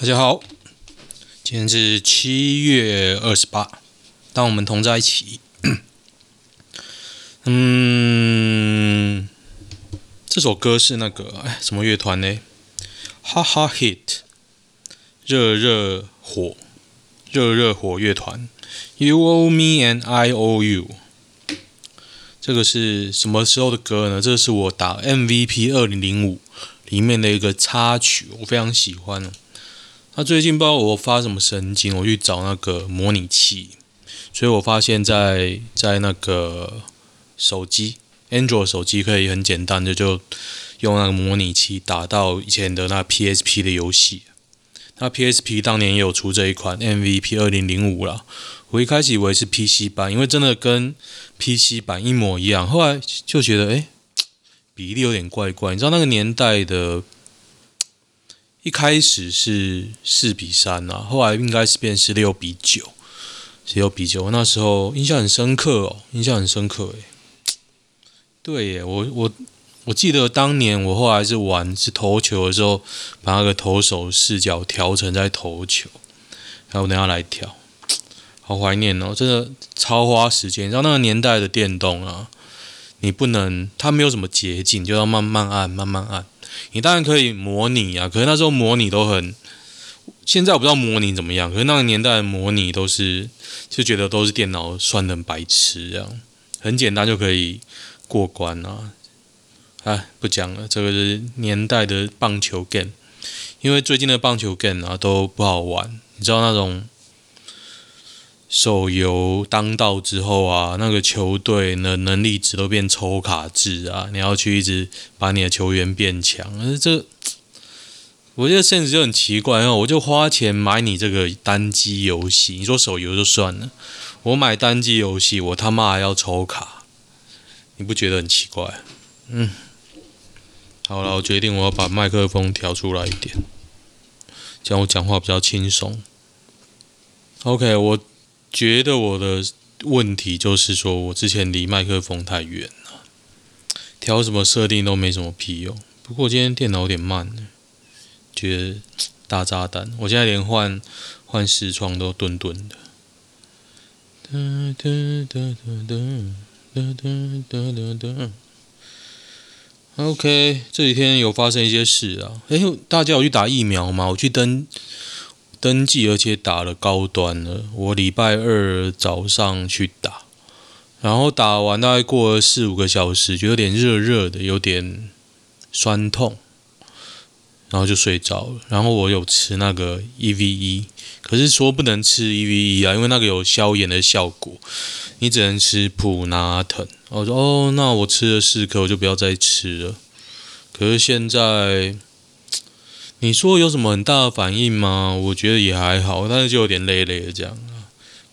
大家好，今天是七月二十八，当我们同在一起。嗯，这首歌是那个哎什么乐团呢？哈哈 Hit，热热火，热热火乐团。You owe me and I owe you。这个是什么时候的歌呢？这是我打 MVP 二零零五里面的一个插曲，我非常喜欢。他最近不知道我发什么神经，我去找那个模拟器，所以我发现在，在那个手机 Android 手机可以很简单的就用那个模拟器打到以前的那 PSP 的游戏。那 PSP 当年也有出这一款 MVP 二零零五啦，我一开始以为是 PC 版，因为真的跟 PC 版一模一样，后来就觉得诶，比例有点怪怪，你知道那个年代的。一开始是四比三啊，后来应该是变是六比九，十六比九。那时候印象很深刻哦，印象很深刻诶。对耶，我我我记得当年我后来是玩是投球的时候，把那个投手视角调成在投球，然后等下来调，好怀念哦，真的超花时间。你知道那个年代的电动啊，你不能，它没有什么捷径，就要慢慢按，慢慢按。你当然可以模拟啊，可是那时候模拟都很，现在我不知道模拟怎么样，可是那个年代模拟都是就觉得都是电脑算的白痴这样，很简单就可以过关啊。哎，不讲了，这个是年代的棒球 game，因为最近的棒球 game 啊都不好玩，你知道那种。手游当道之后啊，那个球队的能力值都变抽卡制啊，你要去一直把你的球员变强。而这，我觉得甚至就很奇怪哦，我就花钱买你这个单机游戏，你说手游就算了，我买单机游戏，我他妈还要抽卡，你不觉得很奇怪？嗯，好了，我决定我要把麦克风调出来一点，这样我讲话比较轻松。OK，我。觉得我的问题就是说，我之前离麦克风太远了，调什么设定都没什么屁用。不过今天电脑有点慢，觉得大炸弹。我现在连换换视窗都顿顿的。哒哒哒哒哒哒哒哒哒 OK，这几天有发生一些事啊。哎，大家有去打疫苗吗？我去登。登记，而且打了高端了。我礼拜二早上去打，然后打完大概过了四五个小时，就有点热热的，有点酸痛，然后就睡着了。然后我有吃那个 EVE，可是说不能吃 EVE 啊，因为那个有消炎的效果，你只能吃普拿疼。我说哦，那我吃了四颗，我就不要再吃了。可是现在。你说有什么很大的反应吗？我觉得也还好，但是就有点累累的这样啊。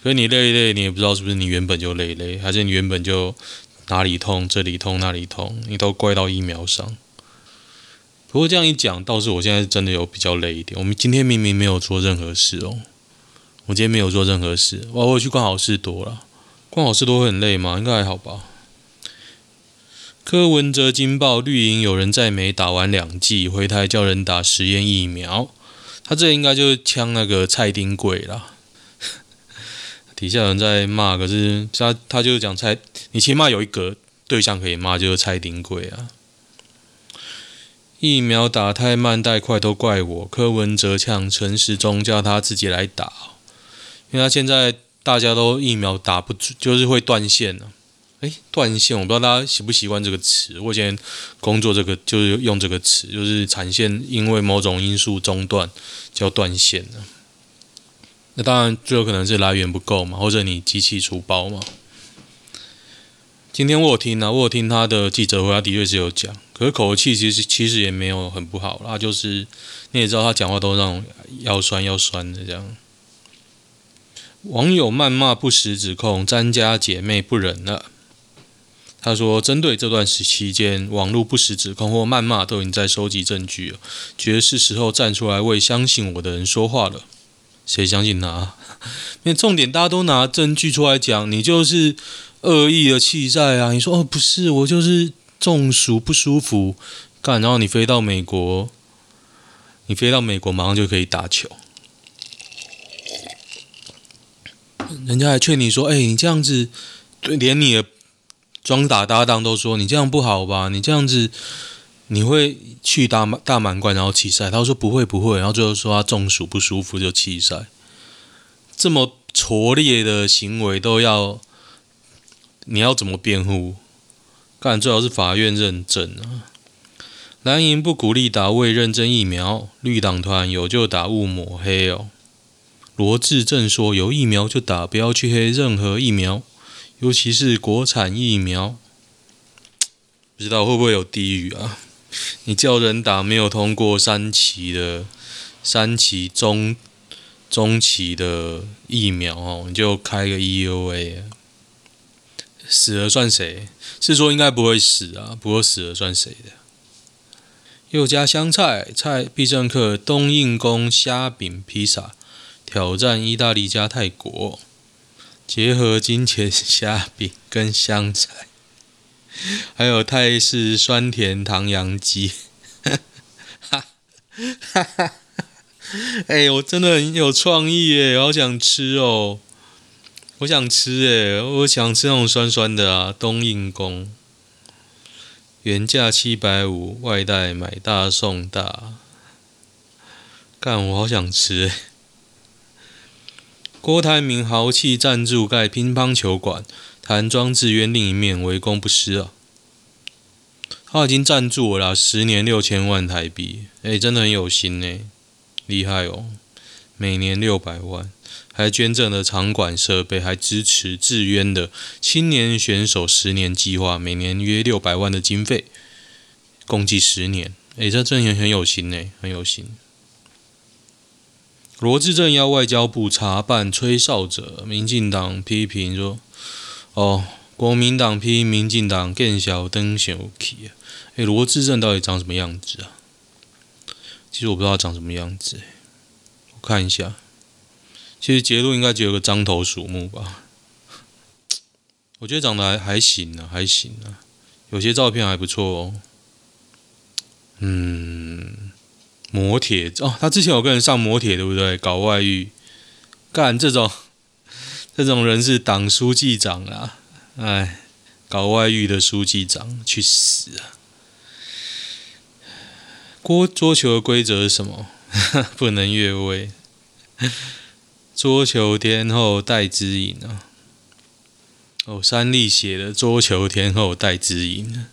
可是你累累，你也不知道是不是你原本就累累，还是你原本就哪里痛这里痛那里痛，你都怪到疫苗上。不过这样一讲，倒是我现在真的有比较累一点。我们今天明明没有做任何事哦，我今天没有做任何事。我我去逛好事多了，逛好事多会很累吗？应该还好吧。柯文哲惊爆绿营有人在美打完两剂，回台叫人打实验疫苗。他这应该就是呛那个蔡丁贵啦。底下有人在骂，可是他他就是讲蔡，你起码有一个对象可以骂，就是蔡丁贵啊。疫苗打太慢太快都怪我，柯文哲呛陈时中叫他自己来打，因为他现在大家都疫苗打不，就是会断线了。哎，断线，我不知道大家习不习惯这个词。我以前工作这个就是用这个词，就是产线因为某种因素中断，叫断线了。那当然最有可能是来源不够嘛，或者你机器出包嘛。今天我有听啊，我有听他的记者会，他的确是有讲，可是口气其实其实也没有很不好啦，就是你也知道他讲话都那种腰酸腰酸的这样。网友谩骂不实指控，詹家姐妹不忍了。他说：“针对这段时期间网络不实指控或谩骂，都已经在收集证据了，觉得是时候站出来为相信我的人说话了。谁相信他？因为重点大家都拿证据出来讲，你就是恶意的弃赛啊！你说哦，不是，我就是中暑不舒服，干，然后你飞到美国，你飞到美国马上就可以打球，人家还劝你说，哎，你这样子，连你的。”装打搭档都说你这样不好吧？你这样子你会去大大满贯然后弃赛？他说不会不会，然后最后说他中暑不舒服就弃赛。这么拙劣的行为都要你要怎么辩护？干，最好是法院认证啊！蓝营不鼓励打未认证疫苗，绿党团有就打勿抹黑哦。罗志政说有疫苗就打，不要去黑任何疫苗。尤其是国产疫苗，不知道会不会有地狱啊？你叫人打没有通过三期的三期中中期的疫苗哦，你就开个 EUA，死了算谁？是说应该不会死啊，不过死了算谁的？又加香菜菜必胜客冬荫功虾饼披萨挑战意大利加泰国。结合金钱虾饼跟香菜，还有泰式酸甜唐扬鸡，哈哈哈！哎，我真的很有创意耶，好想吃哦！我想吃哎，我想吃那种酸酸的啊，冬荫功，原价七百五，外带买大送大，干，我好想吃哎！郭台铭豪气赞助盖乒乓球馆，谈庄智渊另一面，为公不私啊！他已经赞助了，十年六千万台币，哎，真的很有心呢，厉害哦！每年六百万，还捐赠了场馆设备，还支持志渊的青年选手十年计划，每年约六百万的经费，共计十年，哎，这真的很有心呢，很有心。罗志正要外交部查办吹哨者，民进党批评说：“哦，国民党批民进党更小灯小气啊！”诶，罗致政到底长什么样子啊？其实我不知道他长什么样子，我看一下。其实结论应该只有个獐头鼠目吧？我觉得长得还还行啊，还行啊，有些照片还不错哦。嗯。摩铁哦，他之前有个人上摩铁，对不对？搞外遇，干这种 这种人是党书记长啊！哎，搞外遇的书记长去死啊！桌桌球的规则是什么？不能越位。桌球天后戴资颖啊！哦，三立写的桌球天后戴资颖。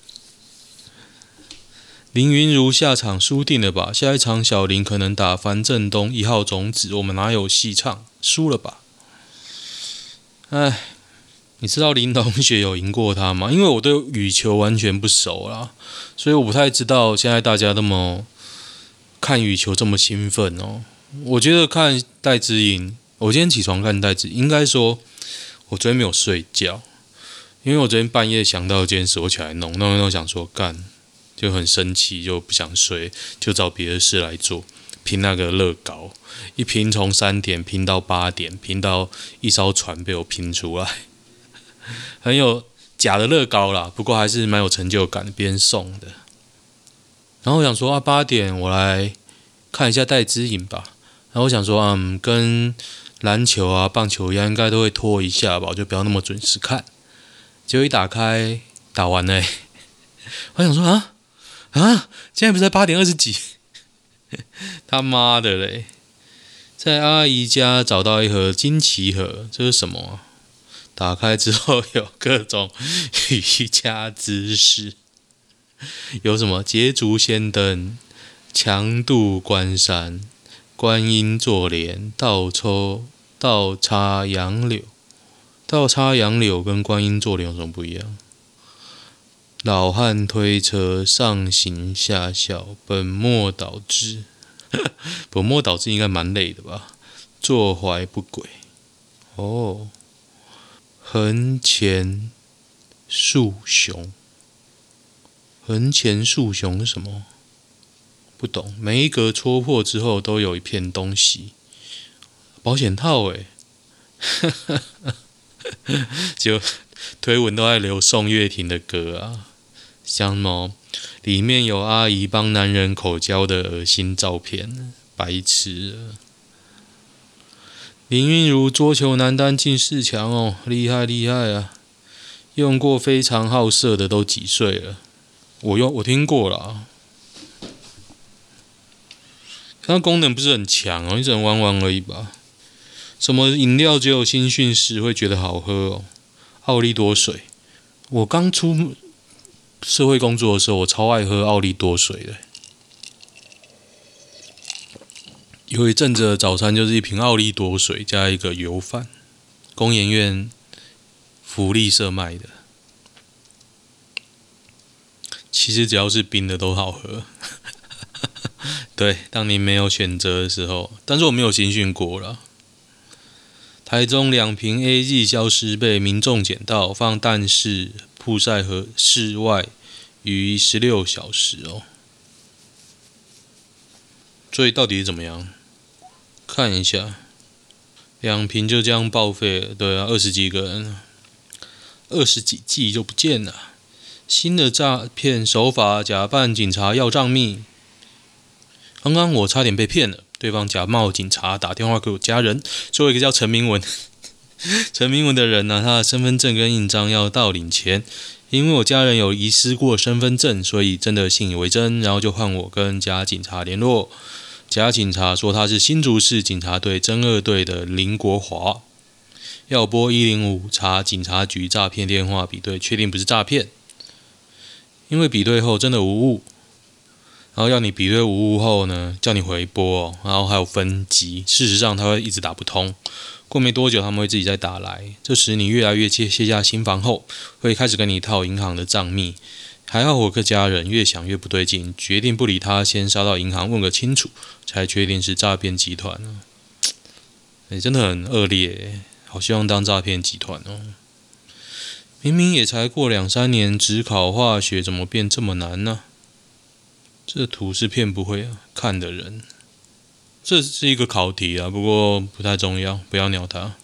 林云如下场输定了吧？下一场小林可能打樊振东一号种子，我们哪有戏唱？输了吧？哎，你知道林同学有赢过他吗？因为我对羽球完全不熟啦，所以我不太知道现在大家那么看羽球这么兴奋哦。我觉得看戴资颖，我今天起床看戴资，应该说我昨天没有睡觉，因为我昨天半夜想到一件事，我起来弄弄弄，想说干。就很生气，就不想睡，就找别的事来做，拼那个乐高，一拼从三点拼到八点，拼到一艘船被我拼出来，很有假的乐高啦，不过还是蛮有成就感，别人送的。然后我想说啊，八点我来看一下戴之颖吧。然后我想说，嗯，跟篮球啊、棒球一样，应该都会拖一下吧，我就不要那么准时看。结果一打开，打完了，我想说啊。啊！现在不是八点二十几？他妈的嘞！在阿姨家找到一盒金奇盒，这是什么？打开之后有各种瑜伽姿势，有什么捷足先登、强度关山、观音坐莲、倒抽、倒插杨柳。倒插杨柳跟观音坐莲有什么不一样？老汉推车上行下效，本末倒置。本末倒置应该蛮累的吧？坐怀不轨。哦。横前竖雄，横前竖雄是什么？不懂。每一格戳破之后都有一片东西，保险套哎。就推文都在流宋岳庭的歌啊，像什么里面有阿姨帮男人口交的恶心照片，白痴。林昀儒桌球男单进四强哦，厉害厉害啊！用过非常好色的都几岁了？我用我听过了，它功能不是很强哦，你只能玩玩而已吧？什么饮料只有新训时会觉得好喝哦？奥利多水，我刚出社会工作的时候，我超爱喝奥利多水的。有一阵子早餐就是一瓶奥利多水加一个油饭，工研院福利社卖的。其实只要是冰的都好喝。对，当你没有选择的时候，但是我没有新训过了。台中两瓶 AZ 消失被民众捡到，放但是曝晒和室外于十六小时哦。所以到底怎么样？看一下，两瓶就这样报废了。对啊，二十几个人，二十几剂就不见了。新的诈骗手法，假扮警察要账密。刚刚我差点被骗了，对方假冒警察打电话给我家人，说一个叫陈明文，陈明文的人呢、啊，他的身份证跟印章要到领钱，因为我家人有遗失过身份证，所以真的信以为真，然后就换我跟假警察联络。假警察说他是新竹市警察队侦二队的林国华，要拨一零五查警察局诈骗电话比对，确定不是诈骗，因为比对后真的无误，然后要你比对无误后呢，叫你回拨，然后还有分级，事实上他会一直打不通，过没多久他们会自己再打来，这时你越来越卸卸下心防后，会开始跟你套银行的账密。还好我个家人越想越不对劲，决定不理他，先杀到银行问个清楚，才确定是诈骗集团呢。哎，真的很恶劣，好希望当诈骗集团哦。明明也才过两三年，只考化学怎么变这么难呢？这图是骗不会看的人。这是一个考题啊，不过不太重要，不要鸟他。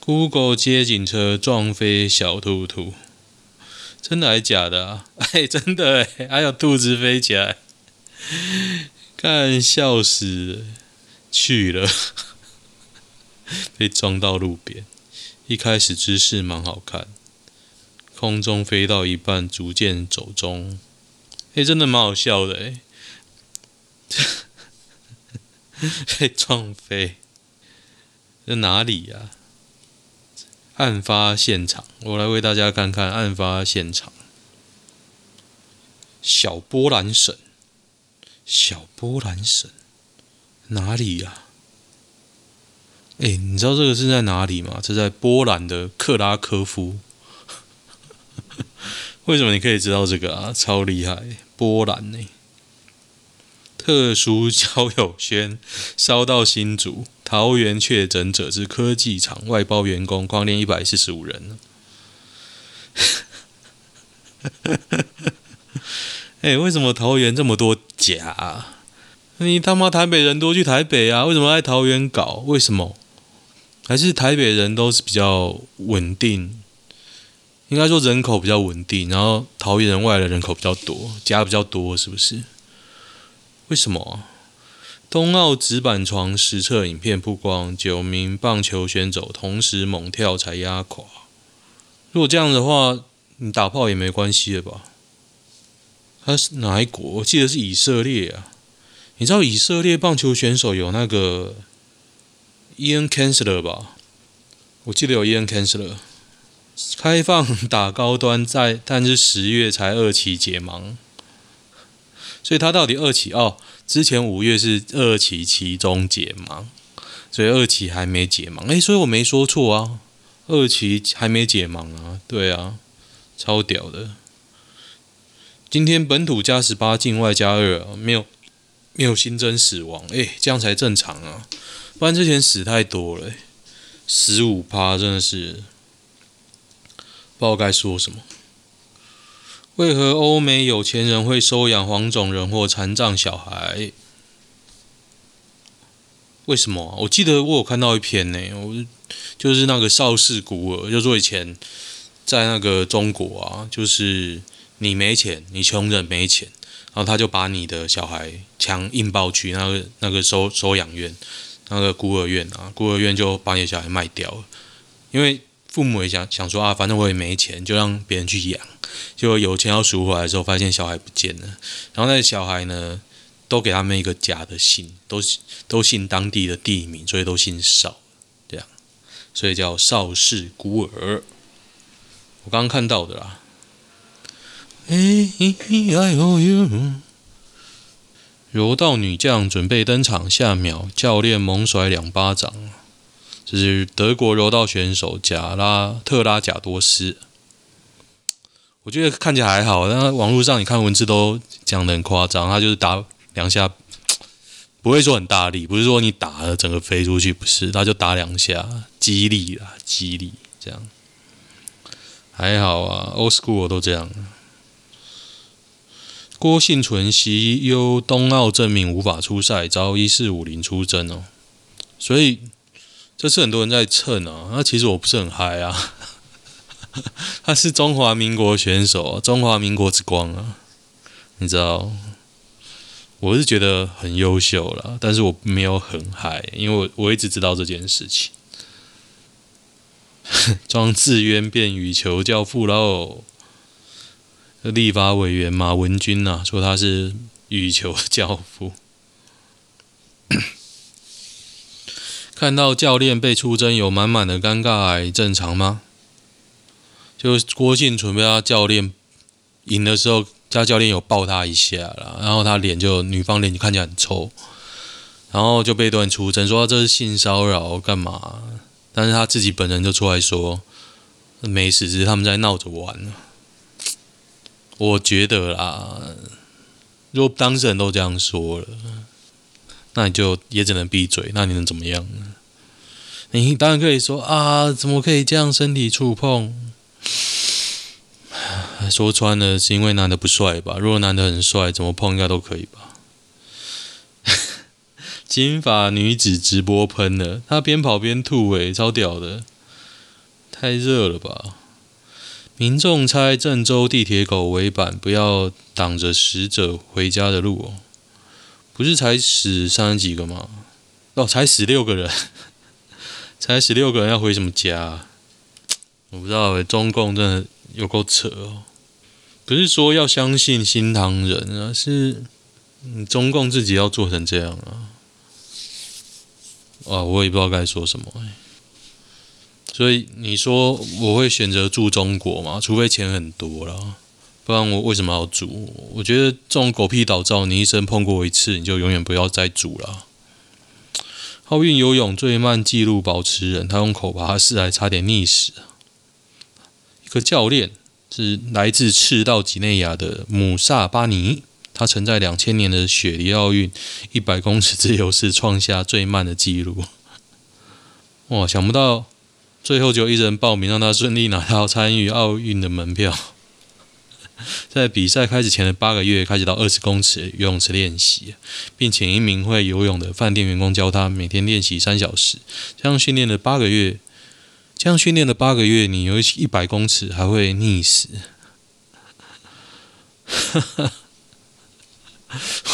Google 街警车撞飞小兔兔。真的还是假的啊？哎，真的哎，还有兔子飞起来，看笑死，去了，被撞到路边。一开始姿势蛮好看，空中飞到一半逐渐走中，哎，真的蛮好笑的哎，被撞飞，在哪里呀？案发现场，我来为大家看看案发现场。小波兰省，小波兰省哪里呀、啊？哎，你知道这个是在哪里吗？这在波兰的克拉科夫。为什么你可以知道这个啊？超厉害，波兰呢？特殊交友圈烧到新竹，桃园确诊者是科技厂外包员工，匡列一百四十五人。哎，为什么桃园这么多假？你他妈台北人多去台北啊？为什么在桃园搞？为什么？还是台北人都是比较稳定？应该说人口比较稳定，然后桃园外来的人口比较多，假比较多，是不是？为什么？冬奥纸板床实测影片曝光，九名棒球选手同时猛跳才压垮。如果这样的话，你打炮也没关系了吧？他是哪一国？我记得是以色列啊。你知道以色列棒球选手有那个伊恩坎斯勒吧？我记得有伊恩坎斯勒。开放打高端在，但是十月才二期解盲，所以他到底二期哦？之前五月是二期期中解盲，所以二期还没解盲。哎，所以我没说错啊，二期还没解盲啊，对啊，超屌的。今天本土加十八，境外加二，没有没有新增死亡，哎，这样才正常啊，不然之前死太多了，十五趴真的是。不知道该说什么。为何欧美有钱人会收养黄种人或残障小孩？为什么？我记得我有看到一篇呢，我就是那个邵氏孤儿，就说以前在那个中国啊，就是你没钱，你穷人没钱，然后他就把你的小孩强硬抱去那个那个收收养院，那个孤儿院啊，孤儿院就把你小孩卖掉了，因为。父母也想想说啊，反正我也没钱，就让别人去养。结果有钱要赎回来的时候，发现小孩不见了。然后那小孩呢，都给他们一个假的姓，都都姓当地的地名，所以都姓邵，这样，所以叫邵氏孤儿。我刚刚看到的啦。哎哎呦！柔道女将准备登场，下秒教练猛甩两巴掌。这是德国柔道选手贾拉特拉贾多斯，我觉得看起来还好，但网络上你看文字都讲得很夸张。他就是打两下，不会说很大力，不是说你打了整个飞出去，不是，他就打两下，激励啦，激励这样，还好啊。Old School 都这样。郭婞淳袭忧东奥证明无法出赛，遭一四五零出征哦，所以。这次很多人在蹭啊，那其实我不是很嗨啊。他是中华民国选手，中华民国之光啊，你知道？我是觉得很优秀了，但是我没有很嗨，因为我我一直知道这件事情。庄智渊变羽球教父喽！立法委员马文君呐、啊，说他是羽球教父。看到教练被出征，有满满的尴尬，正常吗？就郭婞淳被他教练赢的时候，他教练有抱他一下啦，然后他脸就女方脸就看起来很臭，然后就被段出征，说这是性骚扰干嘛？但是他自己本人就出来说没事，只是他们在闹着玩。我觉得啦，如果当事人都这样说了。那你就也只能闭嘴，那你能怎么样呢？你当然可以说啊，怎么可以这样身体触碰？说穿了是因为男的不帅吧？如果男的很帅，怎么碰应该都可以吧？金发女子直播喷了，她边跑边吐，诶，超屌的！太热了吧？民众猜郑州地铁口围板，不要挡着死者回家的路哦。不是才死三十几个吗？哦，才死六个人，才死六个人要回什么家？我不知道，中共真的有够扯哦！不是说要相信新唐人啊，是中共自己要做成这样啊！啊，我也不知道该说什么。所以你说我会选择住中国吗？除非钱很多了。不然我为什么要煮？我觉得这种狗屁倒灶，你一生碰过一次，你就永远不要再煮了。奥运游泳最慢纪录保持人，他用口爬式还差点溺死。一个教练是来自赤道几内亚的姆萨巴尼，他曾在两千年的雪梨奥运一百公尺自由式创下最慢的纪录。哇，想不到最后就一人报名，让他顺利拿到参与奥运的门票。在比赛开始前的八个月，开始到二十公尺游泳池练习，并请一名会游泳的饭店员工教他，每天练习三小时。这样训练了八个月，这样训练了八个月，你游一百公尺还会溺死？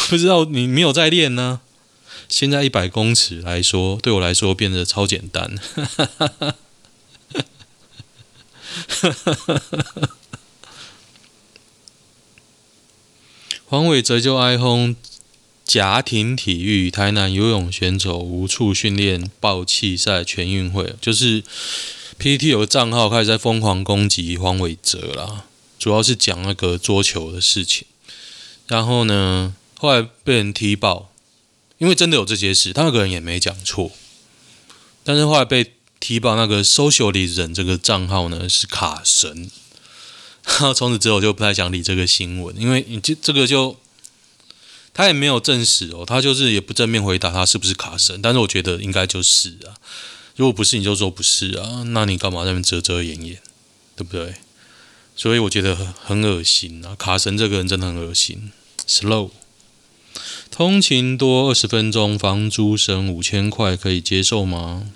不知道你没有在练呢？现在一百公尺来说，对我来说变得超简单。黄伟哲就哀轰夹庭体育，台南游泳选手无处训练，爆弃赛全运会，就是 PTT 有个账号开始在疯狂攻击黄伟哲啦，主要是讲那个桌球的事情。然后呢，后来被人踢爆，因为真的有这些事，他那个人也没讲错。但是后来被踢爆那个 Socialist 人这个账号呢是卡神，从此之后我就不太想理这个新闻，因为你这这个就。他也没有证实哦，他就是也不正面回答他是不是卡神，但是我觉得应该就是啊。如果不是，你就说不是啊，那你干嘛在那边遮遮掩掩，对不对？所以我觉得很很恶心啊，卡神这个人真的很恶心。Slow，通勤多二十分钟，房租省五千块，可以接受吗？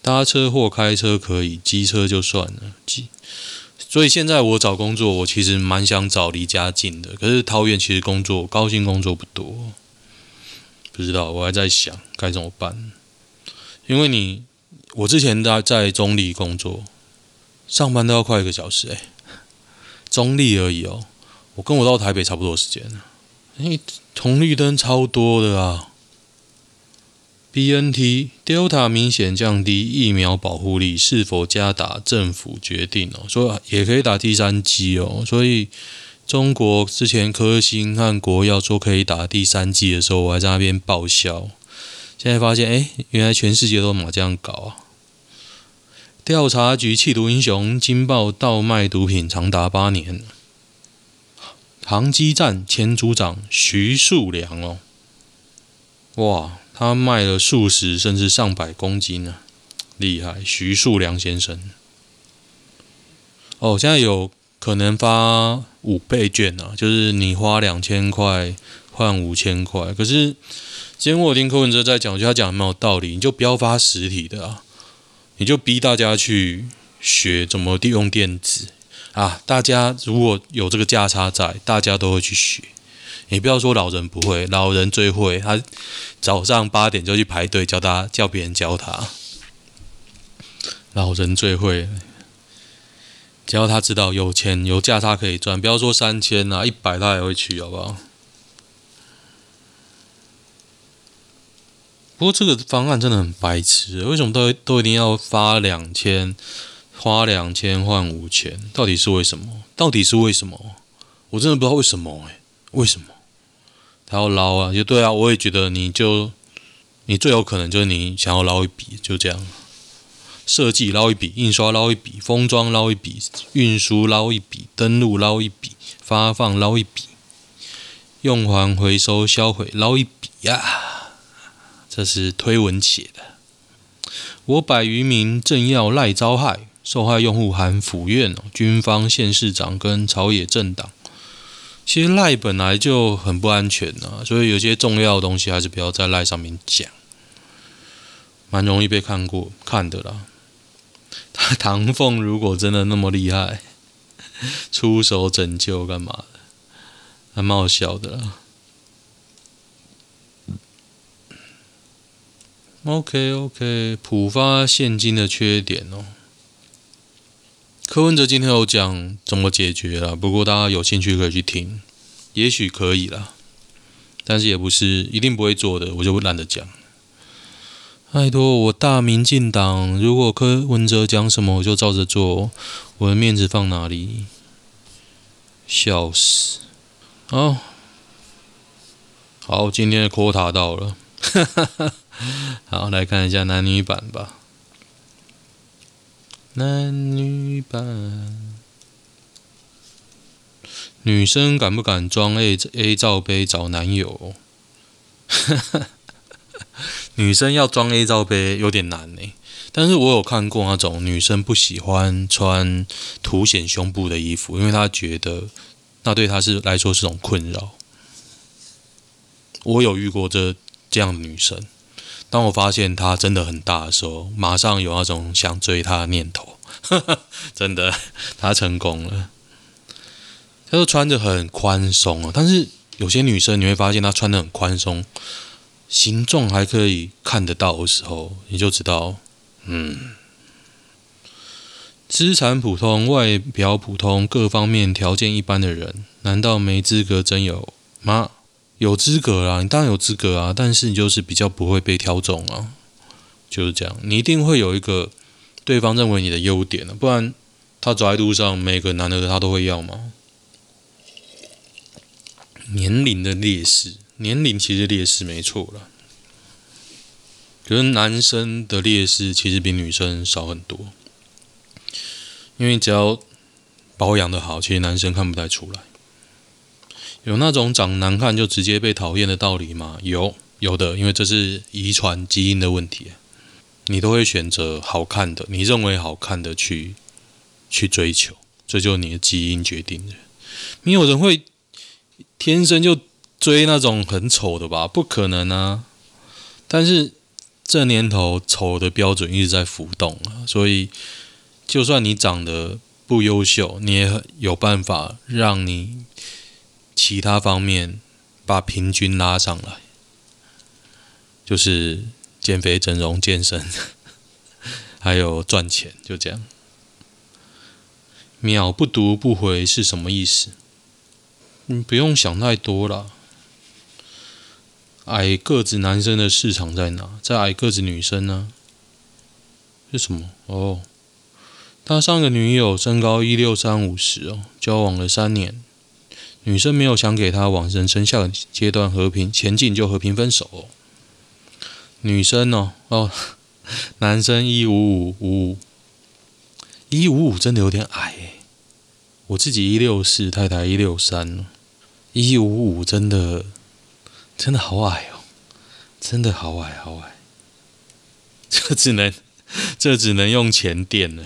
搭车或开车可以，机车就算了。机所以现在我找工作，我其实蛮想找离家近的。可是桃园其实工作高薪工作不多，不知道我还在想该怎么办。因为你我之前在在中坜工作，上班都要快一个小时哎，中坜而已哦。我跟我到台北差不多时间，因为红绿灯超多的啊。BNT Delta 明显降低疫苗保护力，是否加打？政府决定哦，说也可以打第三剂哦。所以中国之前科兴和国药说可以打第三剂的时候，我还在那边报销。现在发现，哎，原来全世界都嘛这样搞啊！调查局弃毒英雄惊爆倒卖毒品长达八年。航机站前组长徐树良哦，哇！他卖了数十甚至上百公斤呢，厉害！徐树良先生。哦，现在有可能发五倍券啊，就是你花两千块换五千块。可是今天我听柯文哲在讲，我觉得他讲的没有道理。你就不要发实体的啊，你就逼大家去学怎么利用电子啊。大家如果有这个价差在，大家都会去学。你不要说老人不会，老人最会。他早上八点就去排队，教他叫别人教他。老人最会，只要他知道有钱有价差可以赚，不要说三千啊，一百他也会去，好不好？不过这个方案真的很白痴，为什么都都一定要发两千，花两千换五千？到底是为什么？到底是为什么？我真的不知道为什么哎、为什么？他要捞啊，就对啊，我也觉得你就你最有可能就是你想要捞一笔，就这样，设计捞一笔，印刷捞一笔，封装捞一笔，运输捞一笔，登录捞一笔，发放捞一笔，用完回收销毁捞一笔呀、这是推文写的。我百余名政要赖遭害，受害用户含府院、军方、县市长跟朝野政党。其实赖本来就很不安全啊，所以有些重要的东西还是不要在赖上面讲，蛮容易被看过看的啦。他 唐凤如果真的那么厉害，出手拯救干嘛的，还蛮好笑的啦。OK OK，普发现金的缺点哦。柯文哲今天有讲怎么解决了，不过大家有兴趣可以去听，也许可以啦，但是也不是一定不会做的，我就懒得讲。拜托，我大民进党，如果柯文哲讲什么，我就照着做，我的面子放哪里？笑死！好，好，今天的 quota 到了，好，来看一下男女版吧。男女版，女生敢不敢装 A A 罩杯找男友？女生要装 A 罩杯有点难呢。但是我有看过那种女生不喜欢穿凸显胸部的衣服，因为她觉得那对她是来说是种困扰。我有遇过这这样的女生。当我发现他真的很大的时候，马上有那种想追他的念头。真的，他成功了。他说穿着很宽松啊，但是有些女生你会发现她穿得很宽松，形状还可以看得到的时候，你就知道，嗯，资产普通、外表普通、各方面条件一般的人，难道没资格真有吗？有资格啊，你当然有资格啊，但是你就是比较不会被挑中啊，就是这样。你一定会有一个对方认为你的优点的，不然他走在路上，每个男的他都会要吗？年龄的劣势，年龄其实劣势没错了。可是男生的劣势其实比女生少很多，因为只要保养的好，其实男生看不太出来。有那种长难看就直接被讨厌的道理吗？有，有的，因为这是遗传基因的问题。你都会选择好看的，你认为好看的去去追求，这就是你的基因决定的。没有人会天生就追那种很丑的吧？不可能啊！但是这年头丑的标准一直在浮动啊，所以就算你长得不优秀，你也有办法让你。其他方面把平均拉上来，就是减肥、整容、健身，还有赚钱，就这样。秒不读不回是什么意思？你不用想太多了。矮个子男生的市场在哪？在矮个子女生呢？是什么？哦，他上个女友身高一六三五十哦，交往了三年。女生没有想给他往人生下阶段和平前进，就和平分手。女生哦哦，男生一五五五五，一五五真的有点矮诶。我自己一六四，太太一六三，一五五真的真的好矮哦，真的好矮好矮。这只能这只能用钱垫了。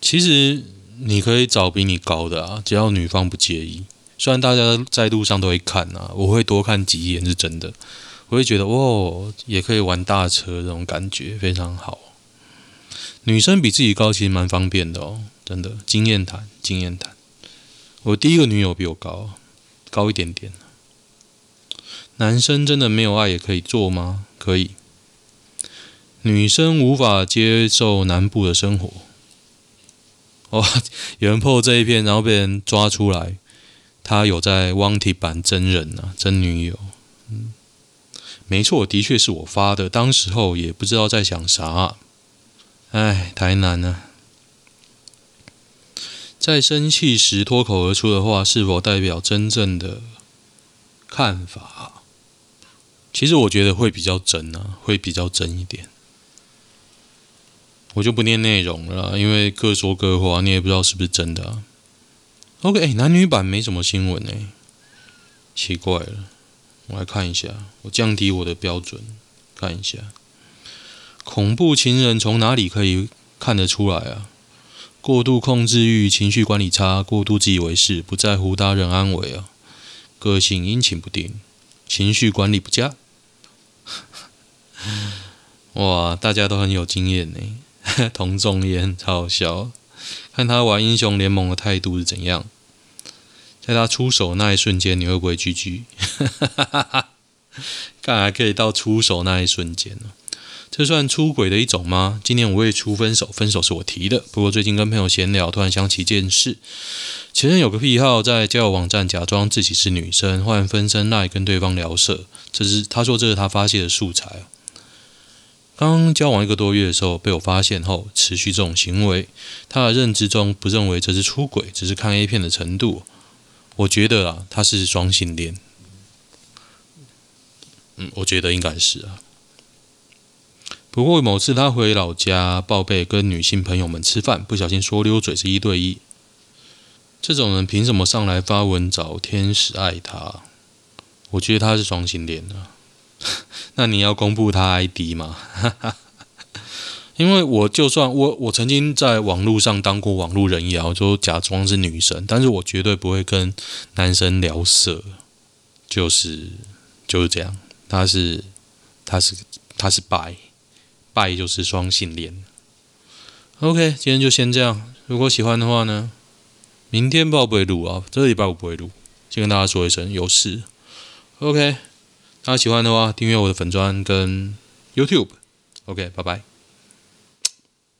其实。你可以找比你高的啊，只要女方不介意。虽然大家在路上都会看啊，我会多看几眼是真的。我会觉得哦，也可以玩大车，这种感觉非常好。女生比自己高其实蛮方便的哦，真的。经验谈，经验谈。我第一个女友比我高，高一点点。男生真的没有爱也可以做吗？可以。女生无法接受南部的生活。哦，有人破这一篇，然后被人抓出来，他有在 Wanted 版真人啊，真女友。嗯，没错，的确是我发的，当时候也不知道在想啥。哎，台南啊，在生气时脱口而出的话，是否代表真正的看法？其实我觉得会比较真啊，会比较真一点。我就不念内容了，因为各说各话，你也不知道是不是真的。OK，男女版没什么新闻诶，奇怪了，我来看一下，我降低我的标准，看一下，恐怖情人从哪里可以看得出来啊？过度控制欲，情绪管理差，过度自以为是，不在乎他人安危啊，个性阴晴不定，情绪管理不佳。哇，大家都很有经验呢。同众也很好笑，看他玩英雄联盟的态度是怎样。在他出手那一瞬间，你会不会 GG？看来可以到出手那一瞬间呢？这算出轨的一种吗？今年我也出分手，分手是我提的。不过最近跟朋友闲聊，突然想起一件事：前任有个癖好，在交友网站假装自己是女生，换分身赖跟对方聊色。这是他说这是他发泄的素材。刚交往一个多月的时候，被我发现后，持续这种行为。他的认知中不认为这是出轨，只是看 A 片的程度。我觉得啊，他是双性恋。嗯，我觉得应该是啊。不过某次他回老家报备跟女性朋友们吃饭，不小心说溜嘴是一对一。这种人凭什么上来发文找天使爱他？我觉得他是双性恋啊。那你要公布他 ID 吗？因为我就算我我曾经在网络上当过网络人妖，就假装是女生，但是我绝对不会跟男生聊色，就是就是这样。他是他是他是 bi，bi 就是双性恋。OK，今天就先这样。如果喜欢的话呢，明天不不会录啊？这个礼拜我不会录，先跟大家说一声有事。OK。大家喜欢的话，订阅我的粉砖跟 YouTube。OK，拜拜。